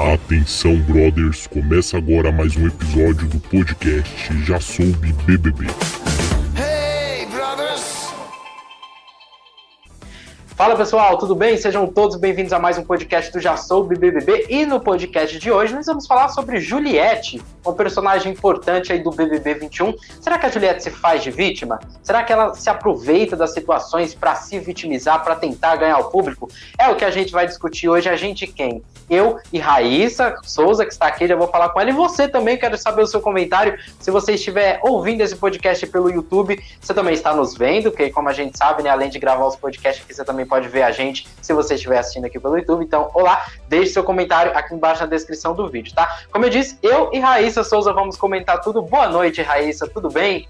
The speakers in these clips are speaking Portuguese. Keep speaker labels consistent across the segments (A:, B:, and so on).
A: Atenção, brothers, começa agora mais um episódio do podcast Já Soube BBB.
B: Fala pessoal, tudo bem? Sejam todos bem-vindos a mais um podcast do Já Soube BBB. E no podcast de hoje nós vamos falar sobre Juliette, um personagem importante aí do BBB 21. Será que a Juliette se faz de vítima? Será que ela se aproveita das situações para se vitimizar, para tentar ganhar o público? É o que a gente vai discutir hoje. A gente quem? Eu e Raíssa Souza, que está aqui, já vou falar com ela. E você também, quero saber o seu comentário. Se você estiver ouvindo esse podcast pelo YouTube, você também está nos vendo, que como a gente sabe, né, além de gravar os podcasts aqui, você também pode ver a gente se você estiver assistindo aqui pelo YouTube. Então, olá, deixe seu comentário aqui embaixo na descrição do vídeo, tá? Como eu disse, eu e Raíssa Souza vamos comentar tudo. Boa noite, Raíssa, tudo bem?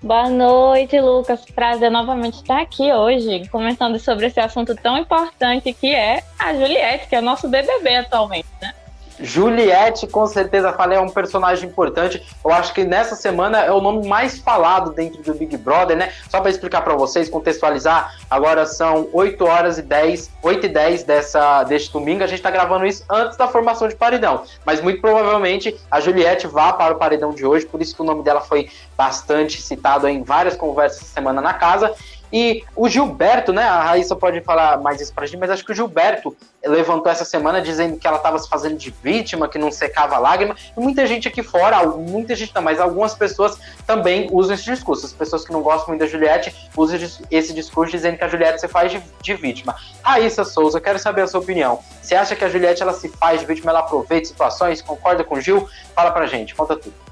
C: Boa noite, Lucas. Prazer novamente estar aqui hoje, comentando sobre esse assunto tão importante que é a Juliette, que é o nosso BBB atualmente, né?
B: Juliette, com certeza, falei, é um personagem importante. Eu acho que nessa semana é o nome mais falado dentro do Big Brother, né? Só para explicar para vocês, contextualizar, agora são 8 horas e 10, 8 e 10 dessa, deste domingo. A gente tá gravando isso antes da formação de paredão. Mas muito provavelmente a Juliette vá para o paredão de hoje, por isso que o nome dela foi bastante citado em várias conversas essa semana na casa. E o Gilberto, né? A Raíssa pode falar mais isso pra gente, mas acho que o Gilberto levantou essa semana dizendo que ela estava se fazendo de vítima, que não secava lágrima. E muita gente aqui fora, muita gente não, mas algumas pessoas também usam esse discurso. As pessoas que não gostam muito da Juliette usam esse discurso dizendo que a Juliette se faz de, de vítima. Raíssa Souza, quero saber a sua opinião. Você acha que a Juliette ela se faz de vítima, ela aproveita situações? Concorda com o Gil? Fala pra gente, conta tudo.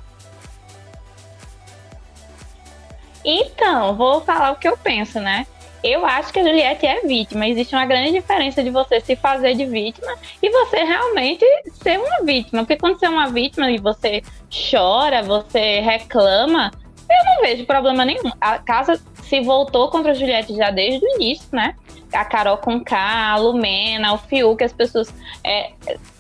C: Então, vou falar o que eu penso, né? Eu acho que a Juliette é vítima. Existe uma grande diferença de você se fazer de vítima e você realmente ser uma vítima. Porque quando você é uma vítima e você chora, você reclama, eu não vejo problema nenhum. A casa se voltou contra a Juliette já desde o início, né? A Carol com K, a Lumena, o Fiuk, as pessoas é,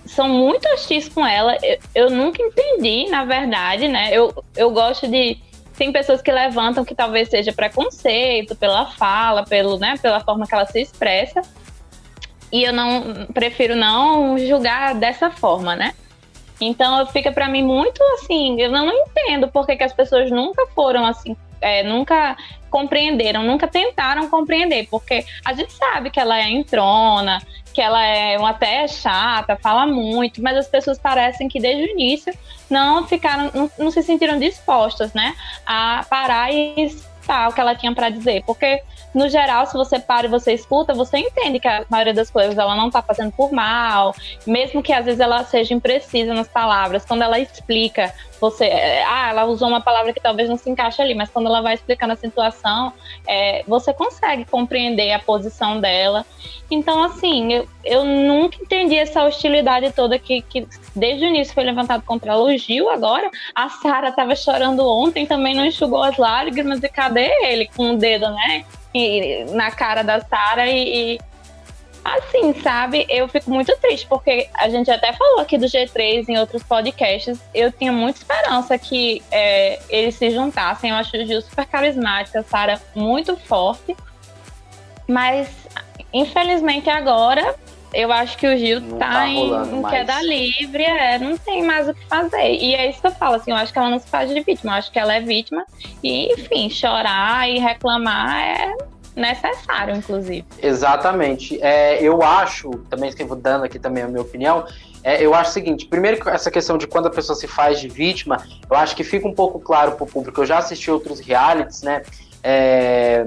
C: são muito hostis com ela. Eu, eu, nunca entendi, na verdade, né? Eu, eu gosto de tem pessoas que levantam que talvez seja preconceito pela fala, pelo, né, pela forma que ela se expressa. E eu não prefiro não julgar dessa forma, né? Então fica para mim muito assim, eu não entendo porque que as pessoas nunca foram assim, é, nunca compreenderam, nunca tentaram compreender, porque a gente sabe que ela é entrona, que ela é uma até chata, fala muito, mas as pessoas parecem que desde o início não ficaram, não, não se sentiram dispostas, né, a parar e escutar o que ela tinha para dizer, porque no geral, se você para e você escuta, você entende que a maioria das coisas ela não tá fazendo por mal, mesmo que às vezes ela seja imprecisa nas palavras, quando ela explica você, é, ah, ela usou uma palavra que talvez não se encaixe ali, mas quando ela vai explicando a situação, é, você consegue compreender a posição dela. Então, assim, eu, eu nunca entendi essa hostilidade toda que, que desde o início foi levantado contra ela. O Gil agora, a Sara estava chorando ontem, também não enxugou as lágrimas, e cadê ele com o dedo, né? Na cara da Sara e, e Assim, sabe, eu fico muito triste, porque a gente até falou aqui do G3 em outros podcasts. Eu tinha muita esperança que é, eles se juntassem. Eu acho o Gil super carismática, a Sara muito forte. Mas, infelizmente, agora eu acho que o Gil não tá, tá em, queda livre, é, não tem mais o que fazer. E é isso que eu falo, assim, eu acho que ela não se faz de vítima, eu acho que ela é vítima. E, enfim, chorar e reclamar é necessário, inclusive.
B: Exatamente. É, eu acho, também vou dando aqui também a minha opinião, é, eu acho o seguinte, primeiro essa questão de quando a pessoa se faz de vítima, eu acho que fica um pouco claro para o público. Eu já assisti outros realities, né? É,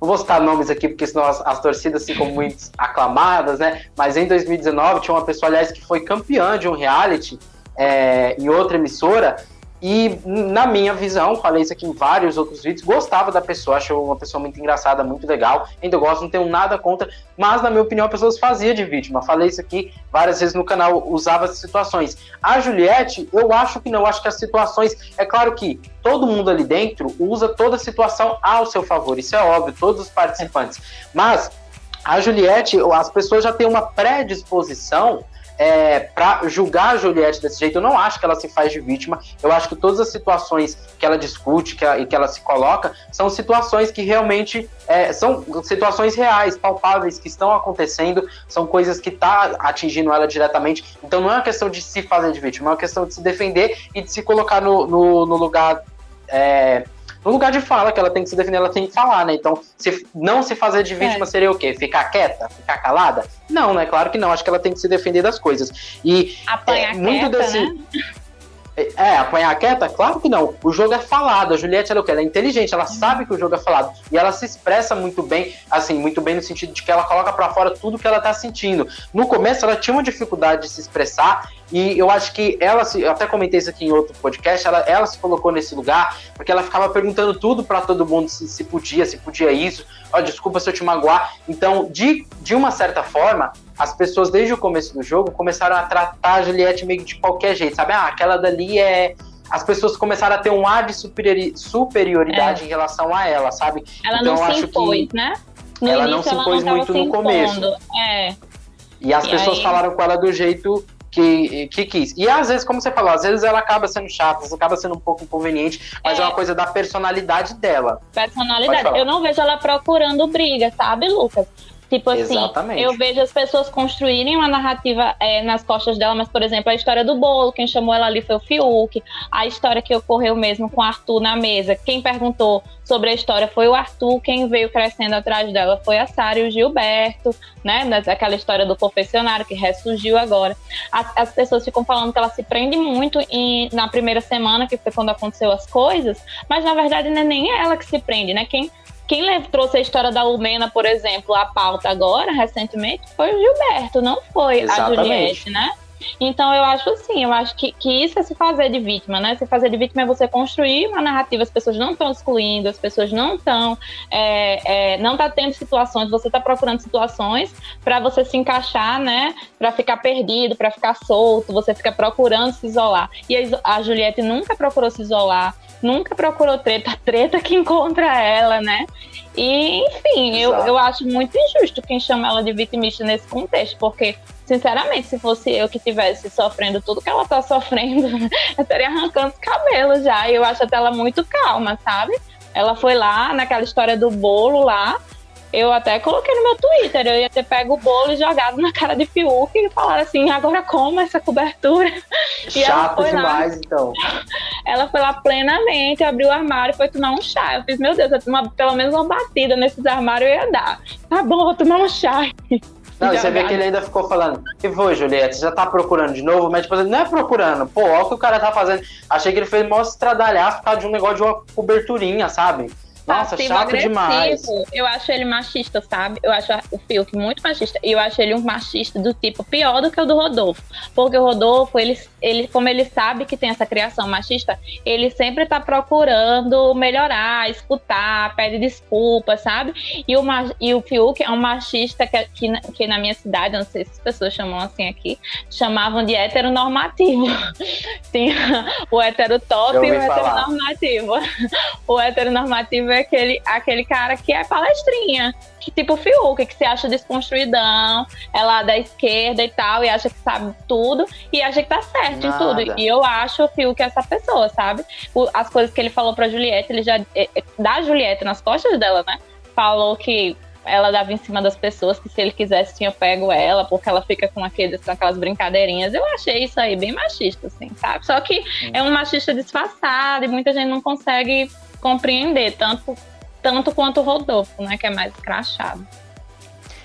B: não vou citar nomes aqui, porque senão as, as, torcidas ficam muito aclamadas, né? Mas em 2019 tinha uma pessoa, aliás, que foi campeã de um reality é, em outra emissora, e na minha visão, falei isso aqui em vários outros vídeos, gostava da pessoa, achou uma pessoa muito engraçada, muito legal, ainda gosto, não tenho nada contra, mas na minha opinião a pessoa se fazia de vítima. Falei isso aqui várias vezes no canal, usava as situações. A Juliette, eu acho que não, acho que as situações, é claro que todo mundo ali dentro usa toda a situação ao seu favor, isso é óbvio, todos os participantes. Mas a Juliette, as pessoas já têm uma predisposição é, para julgar a Juliette desse jeito. Eu não acho que ela se faz de vítima. Eu acho que todas as situações que ela discute que e que ela se coloca são situações que realmente é, são situações reais, palpáveis, que estão acontecendo, são coisas que tá atingindo ela diretamente. Então não é uma questão de se fazer de vítima, é uma questão de se defender e de se colocar no, no, no lugar. É, no lugar de fala, que ela tem que se defender, ela tem que falar, né? Então, se não se fazer de vítima é. seria o quê? Ficar quieta? Ficar calada? Não, né? Claro que não. Acho que ela tem que se defender das coisas. E
C: Apanhar é, muito quieta, desse. Né?
B: É, apanhar quieta? Claro que não. O jogo é falado. A Juliette, ela, é ela é inteligente, ela sabe que o jogo é falado. E ela se expressa muito bem, assim, muito bem no sentido de que ela coloca para fora tudo que ela tá sentindo. No começo, ela tinha uma dificuldade de se expressar. E eu acho que ela, eu até comentei isso aqui em outro podcast, ela, ela se colocou nesse lugar, porque ela ficava perguntando tudo para todo mundo se, se podia, se podia isso. Ó, oh, desculpa se eu te magoar. Então, de, de uma certa forma, as pessoas desde o começo do jogo começaram a tratar a Juliette meio de qualquer jeito, sabe? Ah, aquela dali é. As pessoas começaram a ter um ar de superiori superioridade é. em relação a ela, sabe?
C: Ela então, não se impôs, né?
B: No ela não se impôs muito no começo.
C: É.
B: E as e pessoas aí... falaram com ela do jeito que, que quis. E às vezes, como você falou, às vezes ela acaba sendo chata, acaba sendo um pouco inconveniente, mas é, é uma coisa da personalidade dela.
C: Personalidade. Eu não vejo ela procurando briga, sabe, Lucas? Tipo assim, Exatamente. eu vejo as pessoas construírem uma narrativa é, nas costas dela, mas, por exemplo, a história do bolo, quem chamou ela ali foi o Fiuk, a história que ocorreu mesmo com o Arthur na mesa, quem perguntou sobre a história foi o Arthur, quem veio crescendo atrás dela foi a Sara e o Gilberto, né? Aquela história do confessionário que ressurgiu agora. As, as pessoas ficam falando que ela se prende muito em, na primeira semana, que foi quando aconteceu as coisas, mas na verdade não é nem ela que se prende, né? Quem quem trouxe a história da Lumena, por exemplo, à pauta agora, recentemente, foi o Gilberto, não foi Exatamente. a Juliette, né? Então eu acho assim, eu acho que, que isso é se fazer de vítima, né? Se fazer de vítima é você construir uma narrativa, as pessoas não estão excluindo, as pessoas não estão, é, é, não tá tendo situações, você está procurando situações para você se encaixar, né? Para ficar perdido, para ficar solto, você fica procurando se isolar. E a, a Juliette nunca procurou se isolar nunca procurou treta, treta que encontra ela, né? E, enfim, eu, eu acho muito injusto quem chama ela de vitimista nesse contexto, porque, sinceramente, se fosse eu que estivesse sofrendo tudo que ela tá sofrendo, eu estaria arrancando os cabelos já. E eu acho até ela muito calma, sabe? Ela foi lá naquela história do bolo lá, eu até coloquei no meu Twitter, eu ia ter pego o bolo e jogado na cara de Fiuk e falar assim, agora como essa cobertura?
B: E Chato demais, lá, então.
C: Ela foi lá plenamente, abriu o armário e foi tomar um chá. Eu fiz, meu Deus, uma, pelo menos uma batida nesses armários eu ia dar. Tá bom, vou tomar um chá.
B: Não, você vê que ele ainda ficou falando, que foi, Juliette, você já tá procurando de novo, mas tipo, não é procurando, pô, olha o que o cara tá fazendo. Achei que ele fez mó estradalhaço por causa de um negócio de uma coberturinha, sabe? Nossa, passivo chato agressivo. Demais.
C: Eu acho ele machista, sabe? Eu acho o Fiuk muito machista. E eu acho ele um machista do tipo pior do que o do Rodolfo. Porque o Rodolfo, ele, ele como ele sabe que tem essa criação machista, ele sempre tá procurando melhorar, escutar, pede desculpa, sabe? E o, e o Fiuk é um machista que, que, que na minha cidade, não sei se as pessoas chamam assim aqui, chamavam de heteronormativo. Tinha o heterotop e o heteronormativo. O heteronormativo aquele, aquele cara que é palestrinha, que tipo Fiuk, que se acha desconstruidão, é lá da esquerda e tal, e acha que sabe tudo, e acha que tá certo Nada. em tudo. E eu acho o Fiuk essa pessoa, sabe? O, as coisas que ele falou pra Juliette, ele já. É, é, da Juliette nas costas dela, né? Falou que ela dava em cima das pessoas, que se ele quisesse tinha pego ela, porque ela fica com, aqueles, com aquelas brincadeirinhas. Eu achei isso aí bem machista, assim, sabe? Só que hum. é um machista disfarçado e muita gente não consegue compreender, tanto, tanto quanto o Rodolfo, né? Que é mais crachado.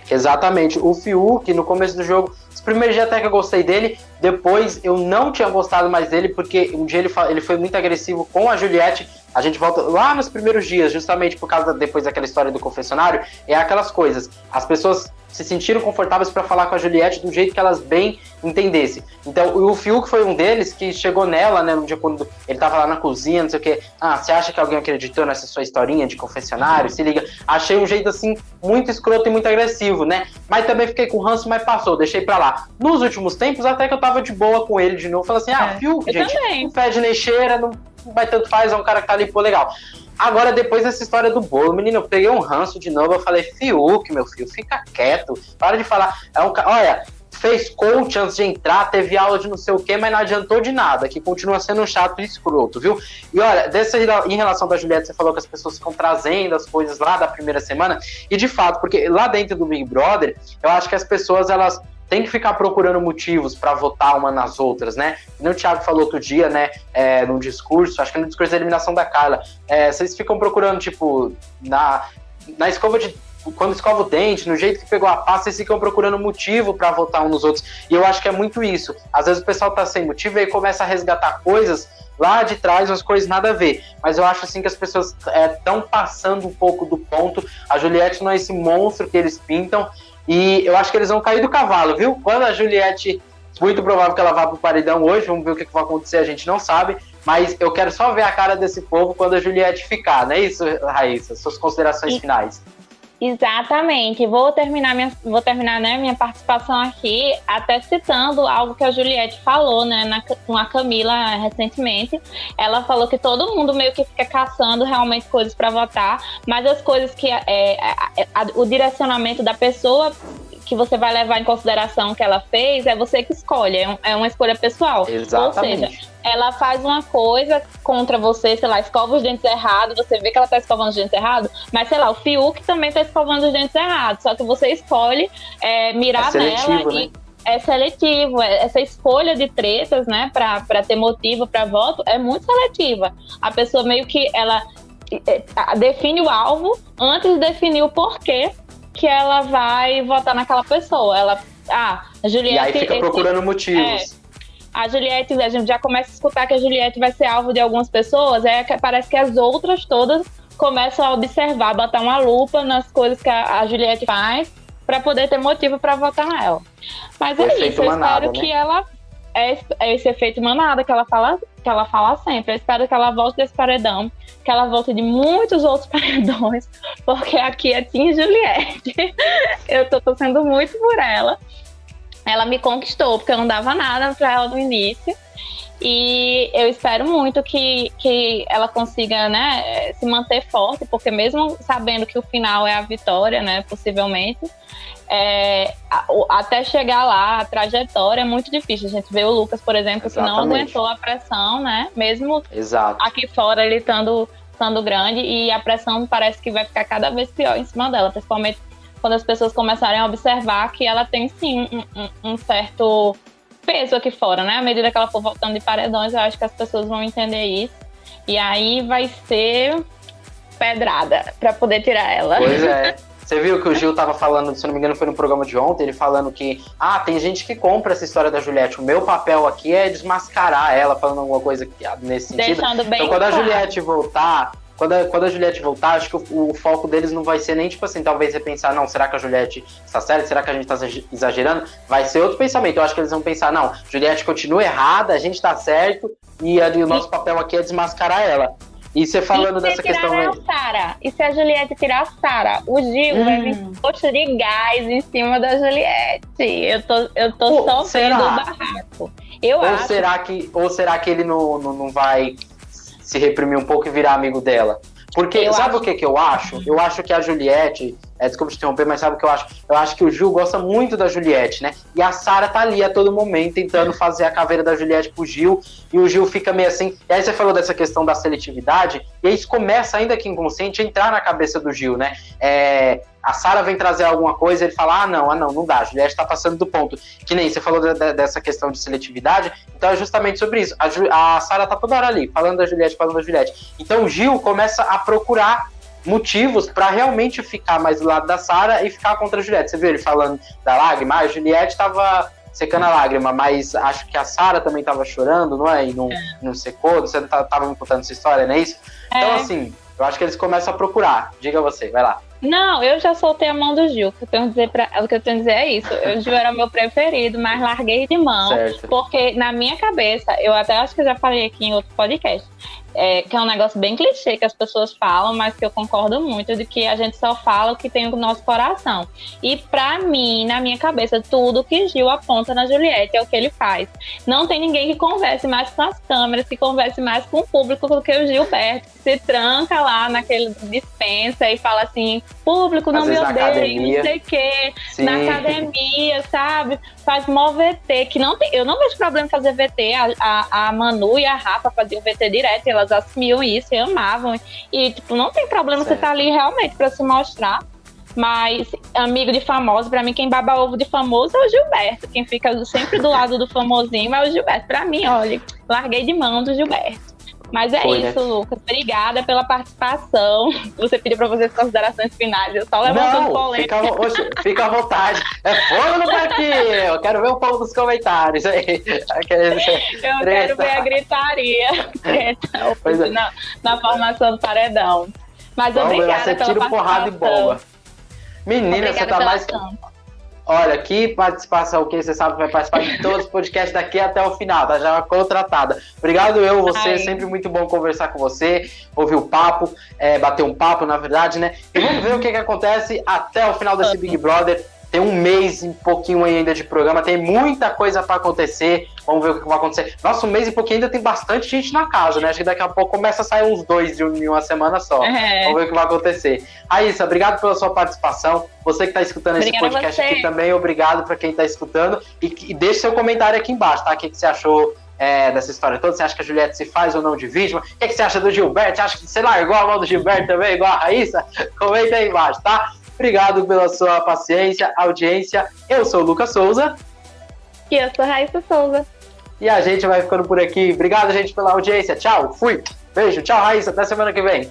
B: Exatamente. O Fiuk, no começo do jogo, os primeiros dias até que eu gostei dele, depois eu não tinha gostado mais dele, porque um dia ele, ele foi muito agressivo com a Juliette. A gente volta lá nos primeiros dias, justamente por causa depois daquela história do confessionário, é aquelas coisas. As pessoas se sentiram confortáveis para falar com a Juliette do jeito que elas bem entendessem. Então, o Fiuk foi um deles que chegou nela, né, no dia quando ele tava lá na cozinha, não sei o quê. Ah, você acha que alguém acreditou nessa sua historinha de confessionário? Se liga. Achei um jeito, assim, muito escroto e muito agressivo, né? Mas também fiquei com ranço, mas passou, deixei pra lá. Nos últimos tempos, até que eu tava de boa com ele de novo. Falei assim, ah, é, Fiuk, gente, também. não fede nem cheira, não vai tanto faz, é um cara que tá ali, pô, legal. Agora, depois dessa história do bolo, menino, eu peguei um ranço de novo. Eu falei, Fiuk, meu filho, fica quieto. Para de falar. É um, olha, fez coach antes de entrar, teve aula de não sei o quê, mas não adiantou de nada, que continua sendo um chato e escroto, viu? E olha, dessa, em relação da Juliette, você falou que as pessoas ficam trazendo as coisas lá da primeira semana, e de fato, porque lá dentro do Big Brother, eu acho que as pessoas, elas têm que ficar procurando motivos para votar uma nas outras, né? O Thiago falou outro dia, né, é, num discurso, acho que no discurso da eliminação da Carla, é, vocês ficam procurando, tipo, na, na escova de quando escova o dente, no jeito que pegou a pasta, eles ficam procurando motivo para votar uns nos outros. E eu acho que é muito isso. Às vezes o pessoal tá sem motivo e aí começa a resgatar coisas lá de trás, umas coisas nada a ver. Mas eu acho assim que as pessoas estão é, passando um pouco do ponto. A Juliette não é esse monstro que eles pintam. E eu acho que eles vão cair do cavalo, viu? Quando a Juliette, muito provável que ela vá pro paredão hoje, vamos ver o que, que vai acontecer, a gente não sabe. Mas eu quero só ver a cara desse povo quando a Juliette ficar, não é isso, Raíssa? Suas considerações e... finais.
C: Exatamente. Vou terminar minha, vou terminar né, minha participação aqui até citando algo que a Juliette falou, né, na, com a Camila recentemente. Ela falou que todo mundo meio que fica caçando realmente coisas para votar, mas as coisas que é, é, a, o direcionamento da pessoa que você vai levar em consideração que ela fez é você que escolhe, é, é uma escolha pessoal.
B: Exatamente.
C: Ou seja, ela faz uma coisa contra você, sei lá, escova os dentes errados, você vê que ela tá escovando os dentes errados, mas sei lá, o Fiuk também tá escovando os dentes errados, só que você escolhe é, mirar é nela né? e é seletivo. É, essa escolha de tretas, né, para ter motivo para voto é muito seletiva. A pessoa meio que ela define o alvo antes de definir o porquê que ela vai votar naquela pessoa. Ela, ah, a Juliette. E
B: aí fica procurando esse, motivos.
C: É, a Juliette, a gente já começa a escutar que a Juliette vai ser alvo de algumas pessoas, é que parece que as outras todas começam a observar, botar uma lupa nas coisas que a, a Juliette faz para poder ter motivo para votar nela. Mas é isso, eu manada, espero né? que ela é, é esse efeito manada que ela fala que ela fala sempre. Eu espero que ela volte desse paredão, que ela volte de muitos outros paredões, porque aqui é Tim Juliette. eu tô torcendo muito por ela ela me conquistou, porque eu não dava nada para ela no início. E eu espero muito que, que ela consiga né, se manter forte, porque mesmo sabendo que o final é a vitória, né, possivelmente, é, até chegar lá, a trajetória é muito difícil. A gente vê o Lucas, por exemplo, Exatamente. que não aguentou a pressão, né? Mesmo
B: Exato.
C: aqui fora ele estando, estando grande, e a pressão parece que vai ficar cada vez pior em cima dela, principalmente quando as pessoas começarem a observar que ela tem sim um, um, um certo peso aqui fora, né? À medida que ela for voltando de paredões, eu acho que as pessoas vão entender isso. E aí vai ser pedrada para poder tirar ela.
B: Pois é. Você viu que o Gil tava falando, se não me engano, foi no programa de ontem, ele falando que, ah, tem gente que compra essa história da Juliette. O meu papel aqui é desmascarar ela, falando alguma coisa nesse sentido.
C: Deixando bem
B: então, quando a Juliette voltar, quando a, quando a Juliette voltar, acho que o, o, foco deles não vai ser nem, tipo assim, talvez repensar, não, será que a Juliette está certa? Será que a gente está exagerando? Vai ser outro pensamento. Eu acho que eles vão pensar, não, Juliette continua errada, a gente está certo, e ali, o nosso papel aqui é desmascarar ela. E você falando e dessa questão.
C: A Sarah? E se a Juliette tirar a Sara? O Gil hum. vai vir hum. poxa de gás em cima da Juliette. Eu tô, eu tô Pô, só vendo o barraco. Eu
B: ou
C: acho.
B: Será que, ou será que ele não, não, não vai se reprimir um pouco e virar amigo dela. Porque, eu sabe acho... o que, que eu acho? Eu acho que a Juliette, é, desculpa te interromper, mas sabe o que eu acho? Eu acho que o Gil gosta muito da Juliette, né? E a Sara tá ali a todo momento tentando fazer a caveira da Juliette pro Gil, e o Gil fica meio assim. E aí você falou dessa questão da seletividade, e aí isso começa, ainda que inconsciente, a entrar na cabeça do Gil, né? É, a Sara vem trazer alguma coisa, ele fala: ah, não, ah, não, não dá, a Juliette está passando do ponto. Que nem você falou de, de, dessa questão de seletividade, então é justamente sobre isso. A, a Sara tá toda hora ali, falando da Juliette, falando da Juliette. Então o Gil começa a procurar motivos para realmente ficar mais do lado da Sara e ficar contra a Juliette. Você viu ele falando da lágrima? Ah, a Juliette estava secando a lágrima, mas acho que a Sara também estava chorando, não é? E não, é. não secou, você estava me contando essa história, não é isso? Então, é. Então, assim, eu acho que eles começam a procurar. Diga você, vai lá.
C: Não, eu já soltei a mão do Gil. O que eu tenho a dizer, pra, o que eu tenho a dizer é isso. O Gil era meu preferido, mas larguei de mão. Certo. Porque na minha cabeça, eu até acho que eu já falei aqui em outro podcast é, que é um negócio bem clichê que as pessoas falam, mas que eu concordo muito, de que a gente só fala o que tem no nosso coração. E para mim, na minha cabeça, tudo que Gil aponta na Juliette é o que ele faz. Não tem ninguém que converse mais com as câmeras, que converse mais com o público do que o Gilberto, que se tranca lá naquele dispensa e fala assim: público não me odeia, não sei o quê, na academia, sabe? Faz mó VT, que não tem, eu não vejo problema em fazer VT, a, a, a Manu e a Rafa faziam VT direto, elas assumiam isso e amavam, e tipo, não tem problema certo. você estar tá ali realmente para se mostrar, mas amigo de famoso, para mim, quem baba ovo de famoso é o Gilberto. Quem fica sempre do lado do famosinho é o Gilberto. Para mim, olha, larguei de mão do Gilberto. Mas é Foi, isso, né? Lucas. Obrigada pela participação. Você pediu para fazer as considerações finais. Eu só levantando polêmica.
B: Fica, oxe, fica à vontade. É fogo no parquinho. Eu quero ver o povo dos comentários. Aí.
C: Eu quero ver a gritaria é. na, na formação do paredão. Mas Vamos obrigada você pela tira porrada e bomba.
B: Menina, você tá mais. Olha, que participação que você sabe que vai participar de todos os podcasts daqui até o final, tá? Já contratada. Obrigado eu, você, Ai. sempre muito bom conversar com você, ouvir o papo, é, bater um papo, na verdade, né? E vamos ver o que, que acontece até o final desse Big Brother. Tem um mês e pouquinho ainda de programa, tem muita coisa para acontecer. Vamos ver o que vai acontecer. Nossa, um mês e pouquinho ainda tem bastante gente na casa, né? Acho que daqui a pouco começa a sair uns dois em uma semana só. É. Vamos ver o que vai acontecer. Raíssa, obrigado pela sua participação. Você que está escutando Obrigada esse podcast aqui também, obrigado para quem está escutando. E, e deixe seu comentário aqui embaixo, tá? O que, que você achou é, dessa história toda? Você acha que a Juliette se faz ou não de vítima? O que, que você acha do Gilberto? Você acha que você largou a mão do Gilberto também, igual a Raíssa? Comenta aí embaixo, tá? Obrigado pela sua paciência, audiência. Eu sou o Lucas Souza.
C: E eu sou a Raíssa Souza.
B: E a gente vai ficando por aqui. Obrigado, gente, pela audiência. Tchau, fui. Beijo, tchau, Raíssa. Até semana que vem.